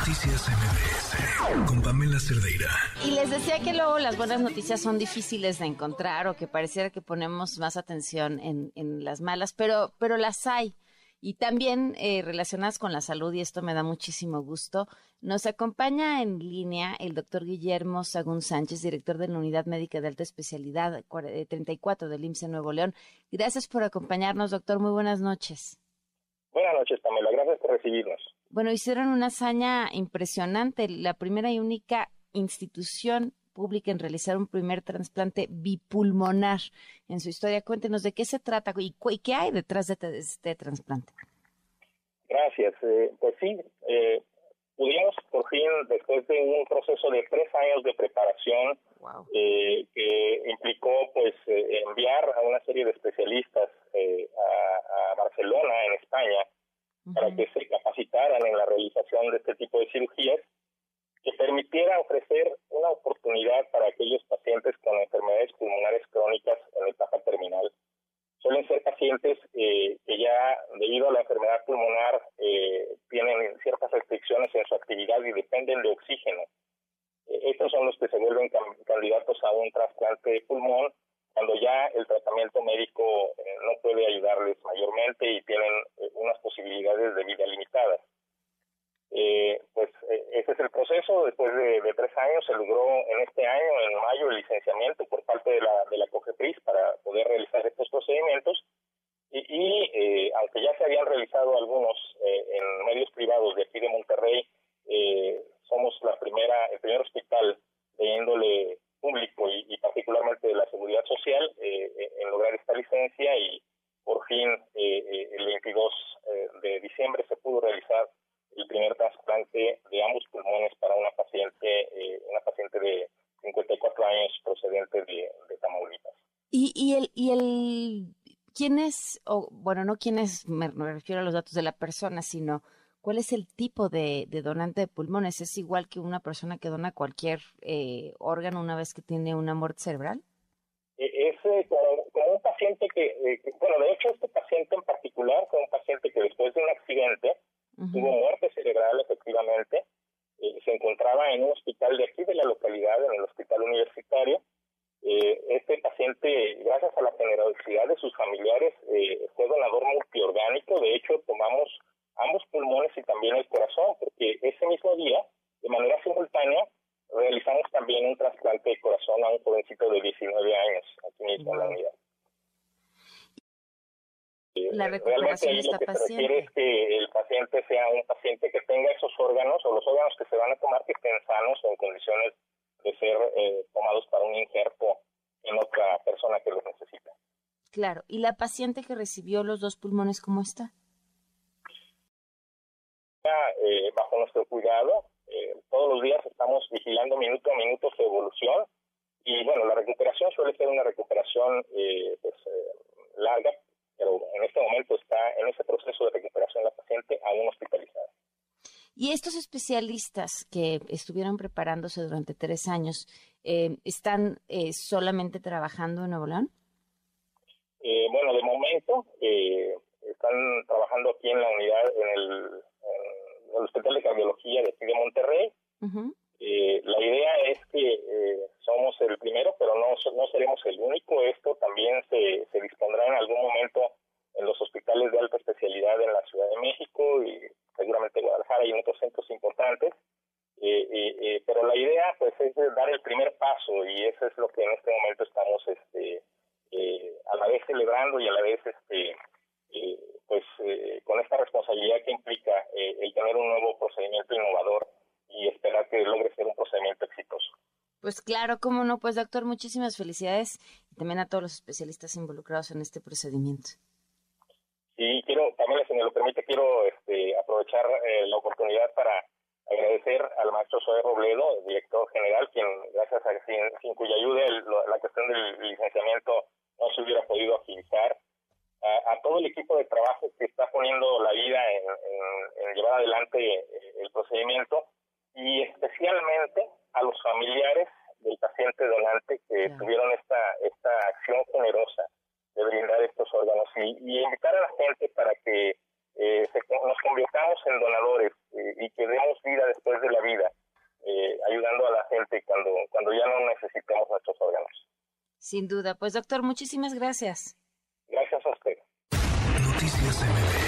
Noticias MBS con Pamela Cerdeira. Y les decía que luego las buenas noticias son difíciles de encontrar o que pareciera que ponemos más atención en, en las malas, pero, pero las hay. Y también eh, relacionadas con la salud, y esto me da muchísimo gusto, nos acompaña en línea el doctor Guillermo Sagún Sánchez, director de la Unidad Médica de Alta Especialidad 34 del IMSS Nuevo León. Gracias por acompañarnos, doctor. Muy buenas noches. Buenas noches, Pamela. Gracias por recibirnos. Bueno, hicieron una hazaña impresionante, la primera y única institución pública en realizar un primer trasplante bipulmonar en su historia. Cuéntenos de qué se trata y, qué hay detrás de este, este trasplante. Gracias. Eh, pues sí, eh, pudimos por fin, después de un proceso de tres años de preparación, eh, que implicó pues eh, enviar a una serie de especialistas a, a, Barcelona, en España, para que se capacitaran en la realización de este tipo de cirugías que permitiera ofrecer una oportunidad para aquellos pacientes con enfermedades pulmonares crónicas en etapa terminal. Suelen ser pacientes eh, que ya debido a la enfermedad pulmonar eh, tienen ciertas restricciones en su actividad y dependen de oxígeno. Eh, estos son los que se vuelven candidatos a un trasplante de pulmón cuando ya el tratamiento médico no puede ayudarles mayormente y tienen unas posibilidades de vida limitadas. Eh, pues eh, ese Después de, tres años se logró en este año, en mayo, el licenciamiento por parte de la, de la COGEPRIS para poder realizar estos procedimientos. Y, eh, aunque ya se habían realizado algunos en medios privados de aquí de Monterrey, somos la primera, el primer hospital de índole público y, y particularmente de la seguridad social en lograr esta licencia y por fin el 22 de diciembre se pudo realizar el primer trasplante de ambos pulmones para una paciente, eh, una paciente de 54 años procedente de, Tamaulipas. ¿Y, y, el, y el, quién es, o bueno, no quién es, me, refiero a los datos de la persona, sino cuál es el tipo de, donante de pulmones? ¿Es igual que una persona que dona cualquier eh, órgano una vez que tiene una muerte cerebral? E, es eh, como, un paciente que, bueno, de hecho este paciente en particular fue un paciente que después de un accidente tuvo muerte cerebral efectivamente, eh, se encontraba en un hospital de aquí de la localidad, en el hospital universitario. Eh, este paciente, gracias a la generosidad de sus familiares, eh, fue donador multiorgánico. De hecho, tomamos ambos pulmones y también el corazón, porque ese mismo día, de manera simultánea, realizamos también un trasplante de corazón a un jovencito de 19 años, aquí mismo en la unidad la recuperación de esta lo que se requiere es que el paciente sea un paciente que tenga esos órganos o los órganos que se van a tomar que estén sanos o en condiciones de ser eh, tomados para un injerto en otra persona que los necesita. Claro, ¿y la paciente que recibió los dos pulmones cómo está? Eh, bajo nuestro cuidado, eh, todos los días estamos vigilando minuto a minuto su evolución y bueno, la recuperación suele ser una recuperación eh, pues, larga, pero en este momento está en ese proceso de recuperación la paciente aún hospitalizada. ¿Y estos especialistas que estuvieron preparándose durante tres años eh, están eh, solamente trabajando en Nuevo León? Eh, bueno, de momento están trabajando aquí en la unidad, en el, Hospital de Cardiología de aquí de Monterrey. la idea es que somos el primero, pero no, no seremos el único. Esto también se, se dispondrá en algún momento en los hospitales de alta especialidad en la Ciudad de México y seguramente Guadalajara y en otros centros importantes. Eh, eh, eh, pero la idea pues es dar el primer paso y eso es lo que en este momento estamos este a la vez celebrando y a la vez este pues con esta responsabilidad que implica el tener un nuevo procedimiento innovador y esperar que logre ser un procedimiento exitoso. Pues claro, cómo no, pues doctor, muchísimas felicidades y también a todos los especialistas involucrados en este procedimiento. Y quiero, también si me lo permite, quiero este, aprovechar eh, la oportunidad para agradecer al maestro Zoe Robledo, director general, quien gracias a sin, cuya ayuda la cuestión del licenciamiento no se hubiera podido agilizar, a, todo el equipo de trabajo que está poniendo la vida en llevar adelante eh, el procedimiento y especialmente a los familiares del paciente donante que tuvieron esta, esta acción generosa de brindar estos órganos y, invitar a la gente para que eh, nos convirtamos en donadores y que demos vida después de la vida, eh, ayudando a la gente cuando, cuando ya no necesitamos nuestros órganos. Sin duda. Pues doctor, muchísimas gracias. Gracias a usted. Noticias MD.